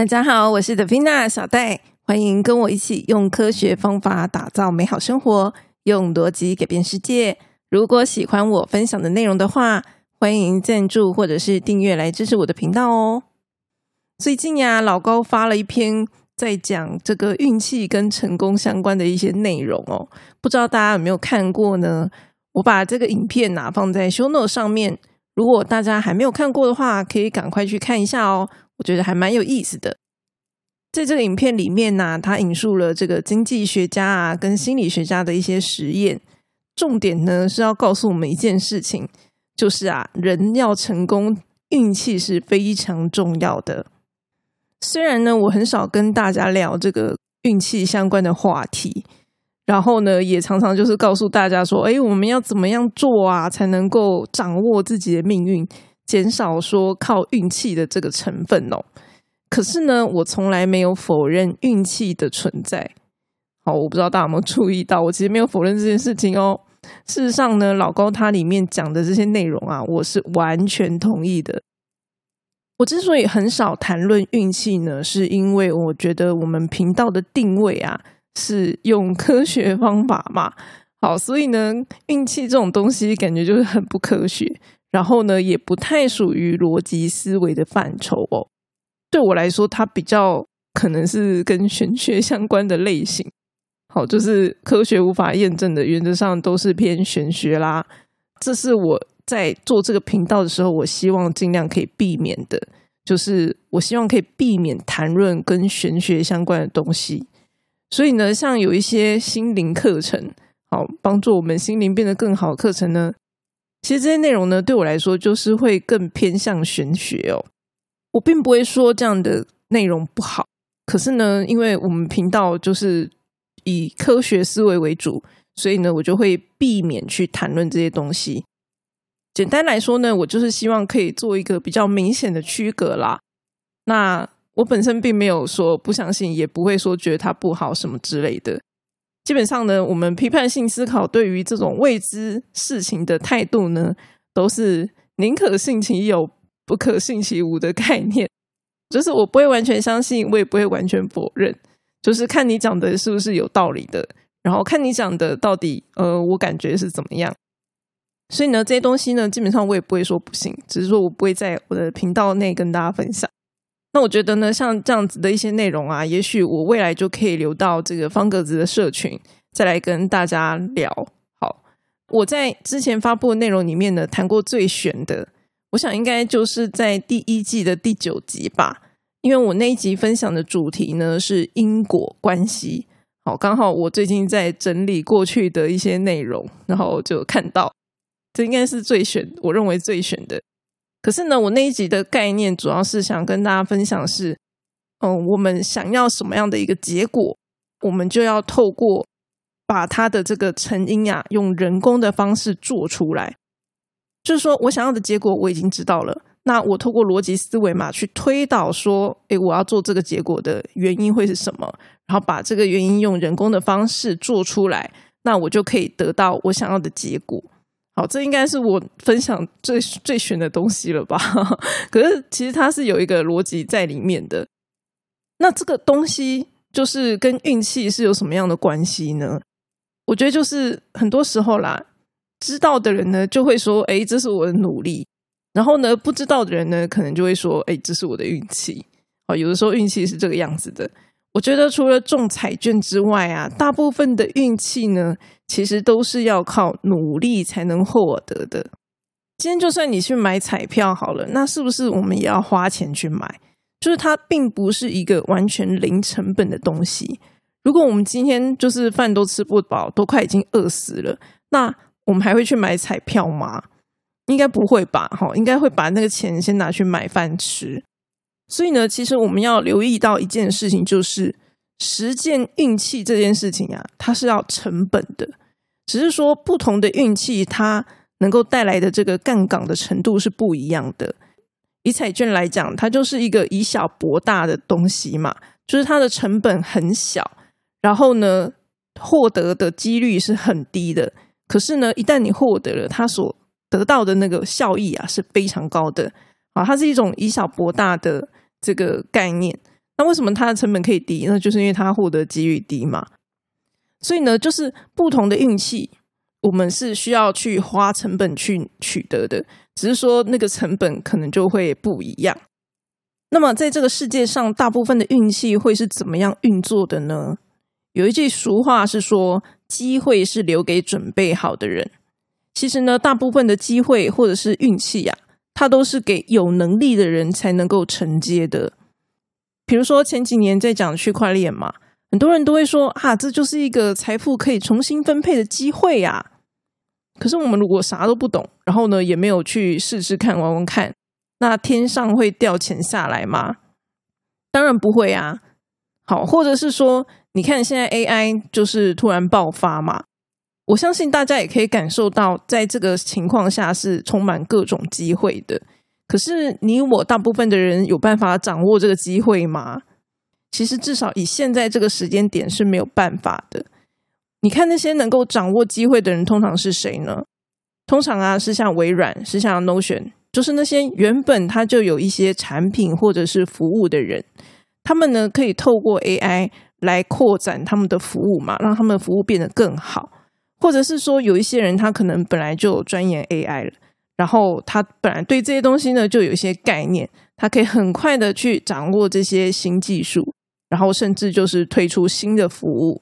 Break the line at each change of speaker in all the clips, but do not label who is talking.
大家好，我是德菲娜小戴，欢迎跟我一起用科学方法打造美好生活，用逻辑改变世界。如果喜欢我分享的内容的话，欢迎赞助或者是订阅来支持我的频道哦。最近呀，老高发了一篇在讲这个运气跟成功相关的一些内容哦，不知道大家有没有看过呢？我把这个影片呐放在 show note 上面，如果大家还没有看过的话，可以赶快去看一下哦。我觉得还蛮有意思的，在这个影片里面呢，他引述了这个经济学家啊跟心理学家的一些实验，重点呢是要告诉我们一件事情，就是啊，人要成功，运气是非常重要的。虽然呢，我很少跟大家聊这个运气相关的话题，然后呢，也常常就是告诉大家说，哎，我们要怎么样做啊，才能够掌握自己的命运。减少说靠运气的这个成分哦，可是呢，我从来没有否认运气的存在。好，我不知道大家有没有注意到，我其实没有否认这件事情哦。事实上呢，老高他里面讲的这些内容啊，我是完全同意的。我之所以很少谈论运气呢，是因为我觉得我们频道的定位啊是用科学方法嘛。好，所以呢，运气这种东西感觉就是很不科学。然后呢，也不太属于逻辑思维的范畴哦。对我来说，它比较可能是跟玄学相关的类型。好，就是科学无法验证的，原则上都是偏玄学啦。这是我在做这个频道的时候，我希望尽量可以避免的，就是我希望可以避免谈论跟玄学相关的东西。所以呢，像有一些心灵课程，好帮助我们心灵变得更好的课程呢。其实这些内容呢，对我来说就是会更偏向玄学哦。我并不会说这样的内容不好，可是呢，因为我们频道就是以科学思维为主，所以呢，我就会避免去谈论这些东西。简单来说呢，我就是希望可以做一个比较明显的区隔啦。那我本身并没有说不相信，也不会说觉得它不好什么之类的。基本上呢，我们批判性思考对于这种未知事情的态度呢，都是宁可信其有，不可信其无的概念。就是我不会完全相信，我也不会完全否认，就是看你讲的是不是有道理的，然后看你讲的到底呃，我感觉是怎么样。所以呢，这些东西呢，基本上我也不会说不信，只是说我不会在我的频道内跟大家分享。那我觉得呢，像这样子的一些内容啊，也许我未来就可以留到这个方格子的社群，再来跟大家聊。好，我在之前发布的内容里面呢，谈过最悬的，我想应该就是在第一季的第九集吧，因为我那一集分享的主题呢是因果关系。好，刚好我最近在整理过去的一些内容，然后就看到这应该是最选，我认为最选的。可是呢，我那一集的概念主要是想跟大家分享是，嗯，我们想要什么样的一个结果，我们就要透过把它的这个成因啊，用人工的方式做出来。就是说我想要的结果我已经知道了，那我透过逻辑思维嘛，去推导说，诶，我要做这个结果的原因会是什么，然后把这个原因用人工的方式做出来，那我就可以得到我想要的结果。好，这应该是我分享最最玄的东西了吧？可是其实它是有一个逻辑在里面的。那这个东西就是跟运气是有什么样的关系呢？我觉得就是很多时候啦，知道的人呢就会说：“哎，这是我的努力。”然后呢，不知道的人呢可能就会说：“哎，这是我的运气。”哦，有的时候运气是这个样子的。我觉得除了中彩券之外啊，大部分的运气呢，其实都是要靠努力才能获得的。今天就算你去买彩票好了，那是不是我们也要花钱去买？就是它并不是一个完全零成本的东西。如果我们今天就是饭都吃不饱，都快已经饿死了，那我们还会去买彩票吗？应该不会吧？哈，应该会把那个钱先拿去买饭吃。所以呢，其实我们要留意到一件事情，就是实践运气这件事情啊，它是要成本的。只是说不同的运气，它能够带来的这个杠杆的程度是不一样的。以彩券来讲，它就是一个以小博大的东西嘛，就是它的成本很小，然后呢，获得的几率是很低的。可是呢，一旦你获得了，它所得到的那个效益啊，是非常高的。啊，它是一种以小博大的。这个概念，那为什么它的成本可以低？那就是因为它获得几率低嘛。所以呢，就是不同的运气，我们是需要去花成本去取得的，只是说那个成本可能就会不一样。那么在这个世界上，大部分的运气会是怎么样运作的呢？有一句俗话是说，机会是留给准备好的人。其实呢，大部分的机会或者是运气呀，它都是给有能力的人才能够承接的。比如说前几年在讲区块链嘛，很多人都会说啊，这就是一个财富可以重新分配的机会呀。可是我们如果啥都不懂，然后呢也没有去试试看、玩玩看，那天上会掉钱下来吗？当然不会啊。好，或者是说，你看现在 AI 就是突然爆发嘛，我相信大家也可以感受到，在这个情况下是充满各种机会的。可是你我大部分的人有办法掌握这个机会吗？其实至少以现在这个时间点是没有办法的。你看那些能够掌握机会的人，通常是谁呢？通常啊，是像微软，是像 Notion，就是那些原本他就有一些产品或者是服务的人。他们呢，可以透过 AI 来扩展他们的服务嘛，让他们服务变得更好，或者是说，有一些人他可能本来就钻研 AI 了，然后他本来对这些东西呢就有一些概念，他可以很快的去掌握这些新技术，然后甚至就是推出新的服务。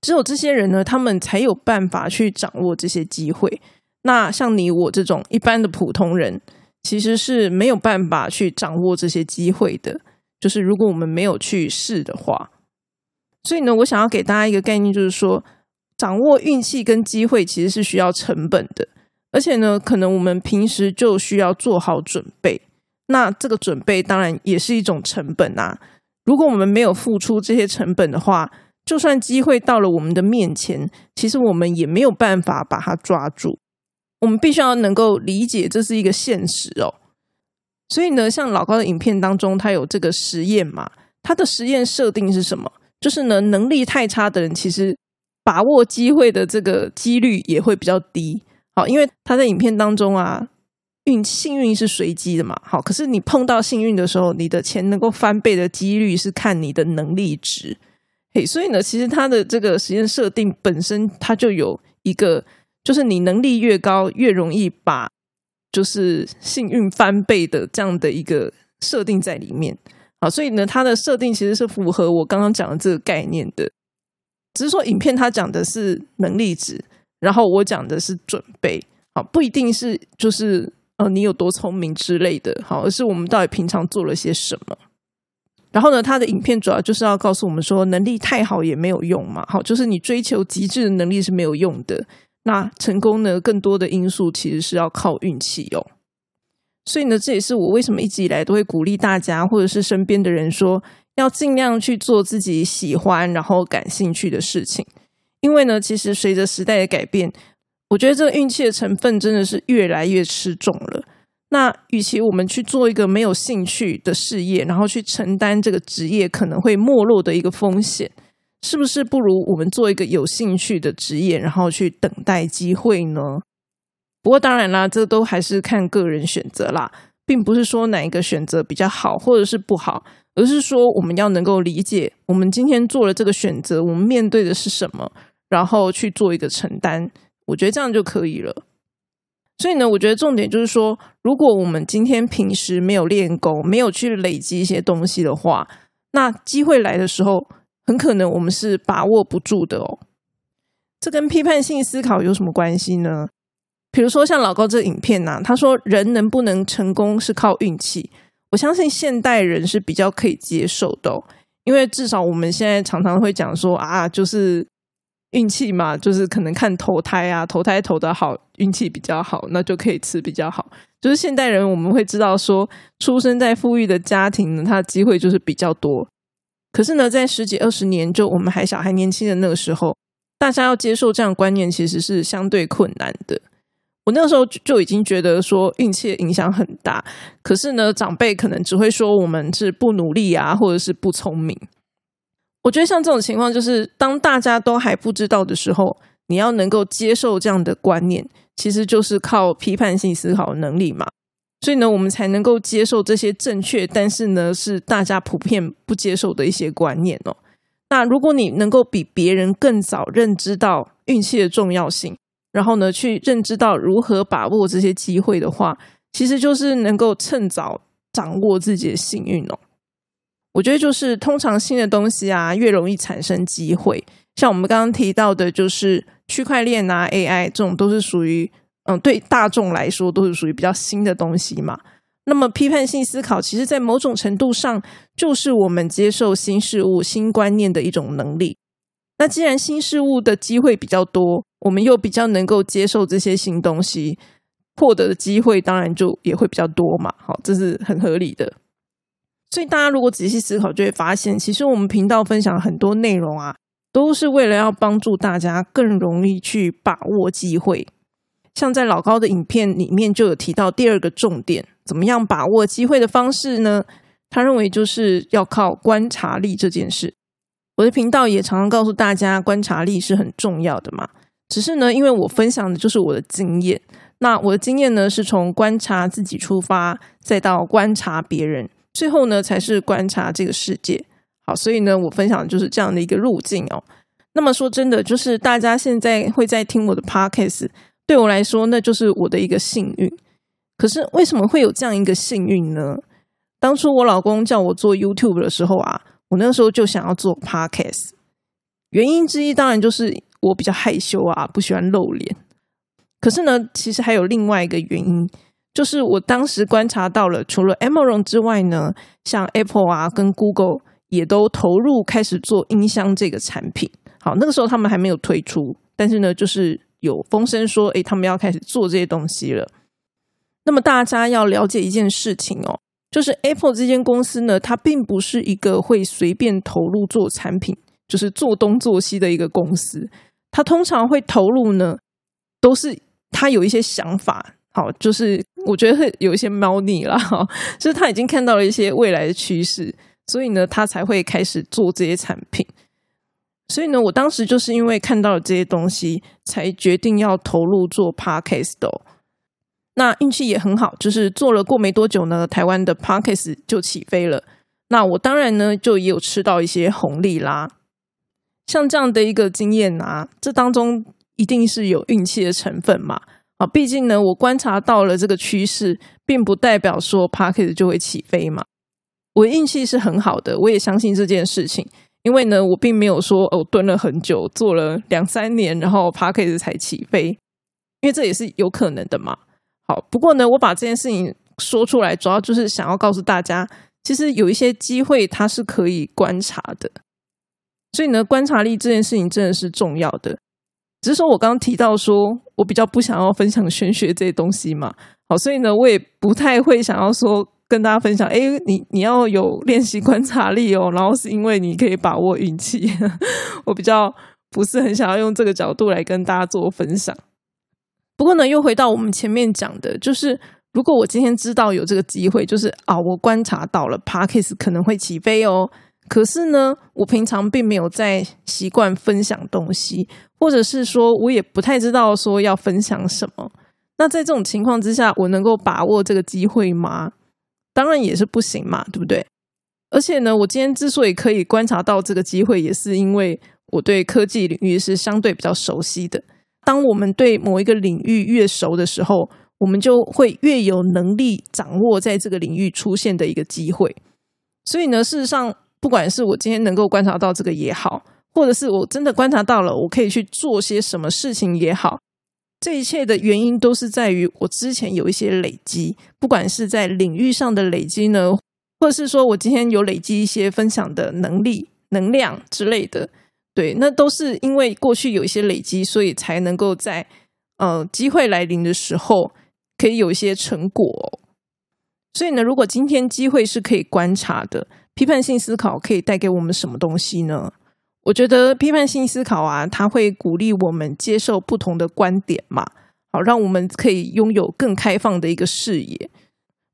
只有这些人呢，他们才有办法去掌握这些机会。那像你我这种一般的普通人，其实是没有办法去掌握这些机会的。就是如果我们没有去试的话，所以呢，我想要给大家一个概念，就是说，掌握运气跟机会其实是需要成本的，而且呢，可能我们平时就需要做好准备。那这个准备当然也是一种成本啊。如果我们没有付出这些成本的话，就算机会到了我们的面前，其实我们也没有办法把它抓住。我们必须要能够理解这是一个现实哦。所以呢，像老高的影片当中，他有这个实验嘛？他的实验设定是什么？就是呢，能力太差的人，其实把握机会的这个几率也会比较低。好，因为他在影片当中啊，运幸运是随机的嘛。好，可是你碰到幸运的时候，你的钱能够翻倍的几率是看你的能力值。嘿，所以呢，其实他的这个实验设定本身，它就有一个，就是你能力越高，越容易把。就是幸运翻倍的这样的一个设定在里面啊，所以呢，它的设定其实是符合我刚刚讲的这个概念的。只是说，影片它讲的是能力值，然后我讲的是准备，好，不一定是就是呃你有多聪明之类的，好，而是我们到底平常做了些什么。然后呢，他的影片主要就是要告诉我们说，能力太好也没有用嘛，好，就是你追求极致的能力是没有用的。那成功呢？更多的因素其实是要靠运气哦。所以呢，这也是我为什么一直以来都会鼓励大家，或者是身边的人说，要尽量去做自己喜欢然后感兴趣的事情。因为呢，其实随着时代的改变，我觉得这个运气的成分真的是越来越吃重了。那与其我们去做一个没有兴趣的事业，然后去承担这个职业可能会没落的一个风险。是不是不如我们做一个有兴趣的职业，然后去等待机会呢？不过当然啦，这都还是看个人选择啦，并不是说哪一个选择比较好或者是不好，而是说我们要能够理解，我们今天做了这个选择，我们面对的是什么，然后去做一个承担。我觉得这样就可以了。所以呢，我觉得重点就是说，如果我们今天平时没有练功，没有去累积一些东西的话，那机会来的时候。很可能我们是把握不住的哦。这跟批判性思考有什么关系呢？比如说像老高这影片呐，他说人能不能成功是靠运气。我相信现代人是比较可以接受的，因为至少我们现在常常会讲说啊，就是运气嘛，就是可能看投胎啊，投胎投的好，运气比较好，那就可以吃比较好。就是现代人我们会知道说，出生在富裕的家庭呢，他的机会就是比较多。可是呢，在十几二十年，就我们还小还年轻的那个时候，大家要接受这样观念，其实是相对困难的。我那个时候就已经觉得说运气影响很大。可是呢，长辈可能只会说我们是不努力啊，或者是不聪明。我觉得像这种情况，就是当大家都还不知道的时候，你要能够接受这样的观念，其实就是靠批判性思考能力嘛。所以呢，我们才能够接受这些正确，但是呢，是大家普遍不接受的一些观念哦。那如果你能够比别人更早认知到运气的重要性，然后呢，去认知到如何把握这些机会的话，其实就是能够趁早掌握自己的幸运哦。我觉得就是通常新的东西啊，越容易产生机会。像我们刚刚提到的，就是区块链啊、AI 这种，都是属于嗯，对大众来说都是属于比较新的东西嘛。那么批判性思考，其实在某种程度上，就是我们接受新事物、新观念的一种能力。那既然新事物的机会比较多，我们又比较能够接受这些新东西，获得的机会当然就也会比较多嘛。好，这是很合理的。所以大家如果仔细思考，就会发现，其实我们频道分享很多内容啊，都是为了要帮助大家更容易去把握机会。像在老高的影片里面就有提到第二个重点。怎么样把握机会的方式呢？他认为就是要靠观察力这件事。我的频道也常常告诉大家，观察力是很重要的嘛。只是呢，因为我分享的就是我的经验，那我的经验呢是从观察自己出发，再到观察别人，最后呢才是观察这个世界。好，所以呢，我分享的就是这样的一个路径哦。那么说真的，就是大家现在会在听我的 podcast，对我来说，那就是我的一个幸运。可是为什么会有这样一个幸运呢？当初我老公叫我做 YouTube 的时候啊，我那时候就想要做 Podcast。原因之一当然就是我比较害羞啊，不喜欢露脸。可是呢，其实还有另外一个原因，就是我当时观察到了，除了 Amazon 之外呢，像 Apple 啊跟 Google 也都投入开始做音箱这个产品。好，那个时候他们还没有推出，但是呢，就是有风声说，诶，他们要开始做这些东西了。那么大家要了解一件事情哦，就是 Apple 这间公司呢，它并不是一个会随便投入做产品，就是做东做西的一个公司。它通常会投入呢，都是它有一些想法，好，就是我觉得会有一些猫腻啦，哈，就是他已经看到了一些未来的趋势，所以呢，他才会开始做这些产品。所以呢，我当时就是因为看到了这些东西，才决定要投入做 Podcast 的。那运气也很好，就是做了过没多久呢，台湾的 Parkes 就起飞了。那我当然呢，就也有吃到一些红利啦。像这样的一个经验啊，这当中一定是有运气的成分嘛。啊，毕竟呢，我观察到了这个趋势，并不代表说 Parkes 就会起飞嘛。我运气是很好的，我也相信这件事情，因为呢，我并没有说哦，蹲了很久，做了两三年，然后 Parkes 才起飞，因为这也是有可能的嘛。好，不过呢，我把这件事情说出来，主要就是想要告诉大家，其实有一些机会它是可以观察的。所以呢，观察力这件事情真的是重要的。只是说我刚刚提到说我比较不想要分享玄学这些东西嘛，好，所以呢，我也不太会想要说跟大家分享，哎，你你要有练习观察力哦，然后是因为你可以把握运气。我比较不是很想要用这个角度来跟大家做分享。不过呢，又回到我们前面讲的，就是如果我今天知道有这个机会，就是啊，我观察到了 Parkes 可能会起飞哦。可是呢，我平常并没有在习惯分享东西，或者是说我也不太知道说要分享什么。那在这种情况之下，我能够把握这个机会吗？当然也是不行嘛，对不对？而且呢，我今天之所以可以观察到这个机会，也是因为我对科技领域是相对比较熟悉的。当我们对某一个领域越熟的时候，我们就会越有能力掌握在这个领域出现的一个机会。所以呢，事实上，不管是我今天能够观察到这个也好，或者是我真的观察到了，我可以去做些什么事情也好，这一切的原因都是在于我之前有一些累积，不管是在领域上的累积呢，或者是说我今天有累积一些分享的能力、能量之类的。对，那都是因为过去有一些累积，所以才能够在呃机会来临的时候可以有一些成果。所以呢，如果今天机会是可以观察的，批判性思考可以带给我们什么东西呢？我觉得批判性思考啊，它会鼓励我们接受不同的观点嘛，好，让我们可以拥有更开放的一个视野。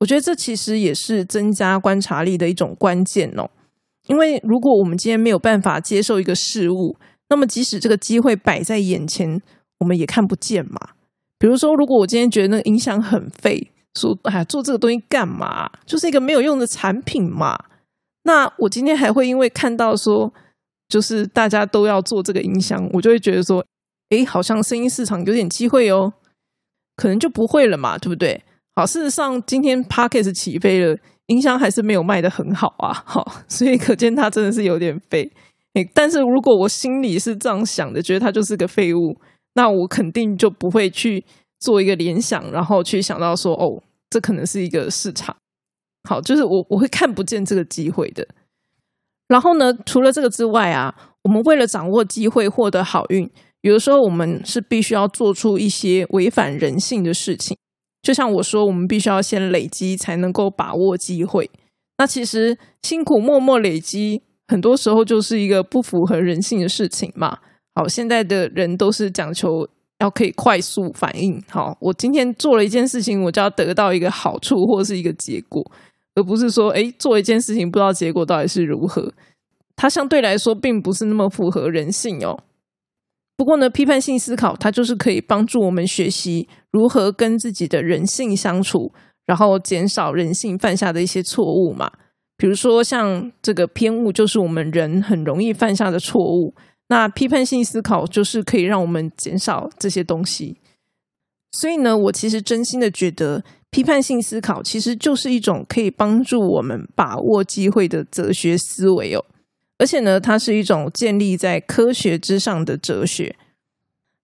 我觉得这其实也是增加观察力的一种关键哦。因为如果我们今天没有办法接受一个事物，那么即使这个机会摆在眼前，我们也看不见嘛。比如说，如果我今天觉得那个音响很废，说，哎，做这个东西干嘛？就是一个没有用的产品嘛。那我今天还会因为看到说，就是大家都要做这个音箱，我就会觉得说，哎，好像声音市场有点机会哦，可能就不会了嘛，对不对？好，事实上今天 Parkes 起飞了，音箱还是没有卖的很好啊。好，所以可见它真的是有点废。哎，但是如果我心里是这样想的，觉得它就是个废物，那我肯定就不会去做一个联想，然后去想到说，哦，这可能是一个市场。好，就是我我会看不见这个机会的。然后呢，除了这个之外啊，我们为了掌握机会，获得好运，有的时候我们是必须要做出一些违反人性的事情。就像我说，我们必须要先累积，才能够把握机会。那其实辛苦默默累积，很多时候就是一个不符合人性的事情嘛。好，现在的人都是讲求。要可以快速反应，好，我今天做了一件事情，我就要得到一个好处或是一个结果，而不是说，哎，做一件事情不知道结果到底是如何。它相对来说并不是那么符合人性哦。不过呢，批判性思考它就是可以帮助我们学习如何跟自己的人性相处，然后减少人性犯下的一些错误嘛。比如说像这个偏误，就是我们人很容易犯下的错误。那批判性思考就是可以让我们减少这些东西，所以呢，我其实真心的觉得，批判性思考其实就是一种可以帮助我们把握机会的哲学思维哦。而且呢，它是一种建立在科学之上的哲学。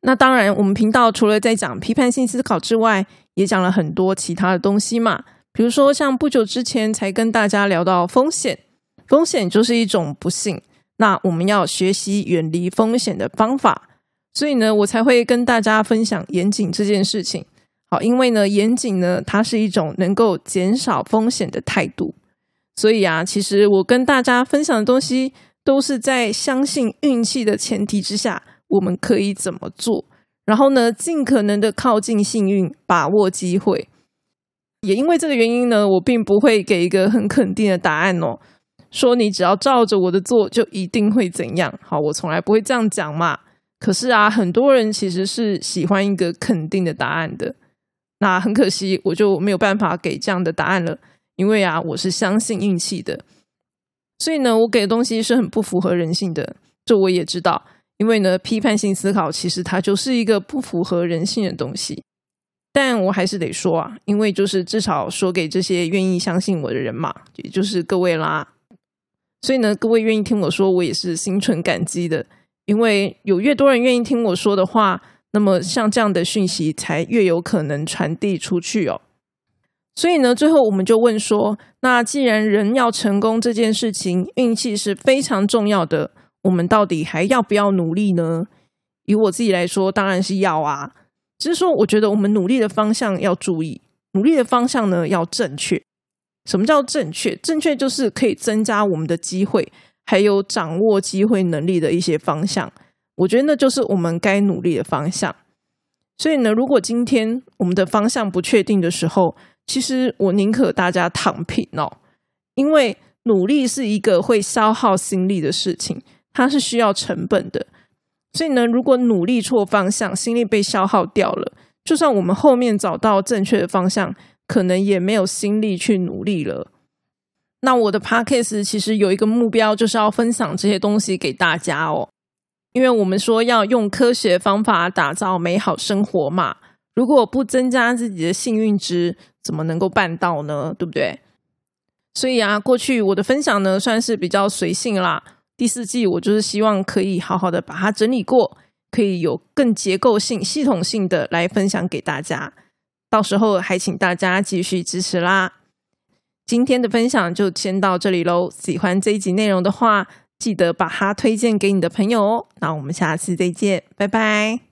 那当然，我们频道除了在讲批判性思考之外，也讲了很多其他的东西嘛。比如说，像不久之前才跟大家聊到风险，风险就是一种不幸。那我们要学习远离风险的方法，所以呢，我才会跟大家分享严谨这件事情。好，因为呢，严谨呢，它是一种能够减少风险的态度。所以啊，其实我跟大家分享的东西，都是在相信运气的前提之下，我们可以怎么做，然后呢，尽可能的靠近幸运，把握机会。也因为这个原因呢，我并不会给一个很肯定的答案哦。说你只要照着我的做，就一定会怎样？好，我从来不会这样讲嘛。可是啊，很多人其实是喜欢一个肯定的答案的。那很可惜，我就没有办法给这样的答案了。因为啊，我是相信运气的，所以呢，我给的东西是很不符合人性的。这我也知道，因为呢，批判性思考其实它就是一个不符合人性的东西。但我还是得说啊，因为就是至少说给这些愿意相信我的人嘛，也就是各位啦。所以呢，各位愿意听我说，我也是心存感激的。因为有越多人愿意听我说的话，那么像这样的讯息才越有可能传递出去哦。所以呢，最后我们就问说：那既然人要成功这件事情，运气是非常重要的，我们到底还要不要努力呢？以我自己来说，当然是要啊。只是说，我觉得我们努力的方向要注意，努力的方向呢要正确。什么叫正确？正确就是可以增加我们的机会，还有掌握机会能力的一些方向。我觉得那就是我们该努力的方向。所以呢，如果今天我们的方向不确定的时候，其实我宁可大家躺平哦，因为努力是一个会消耗心力的事情，它是需要成本的。所以呢，如果努力错方向，心力被消耗掉了，就算我们后面找到正确的方向。可能也没有心力去努力了。那我的 podcast 其实有一个目标，就是要分享这些东西给大家哦。因为我们说要用科学方法打造美好生活嘛，如果不增加自己的幸运值，怎么能够办到呢？对不对？所以啊，过去我的分享呢，算是比较随性啦。第四季我就是希望可以好好的把它整理过，可以有更结构性、系统性的来分享给大家。到时候还请大家继续支持啦！今天的分享就先到这里喽。喜欢这一集内容的话，记得把它推荐给你的朋友哦。那我们下次再见，拜拜。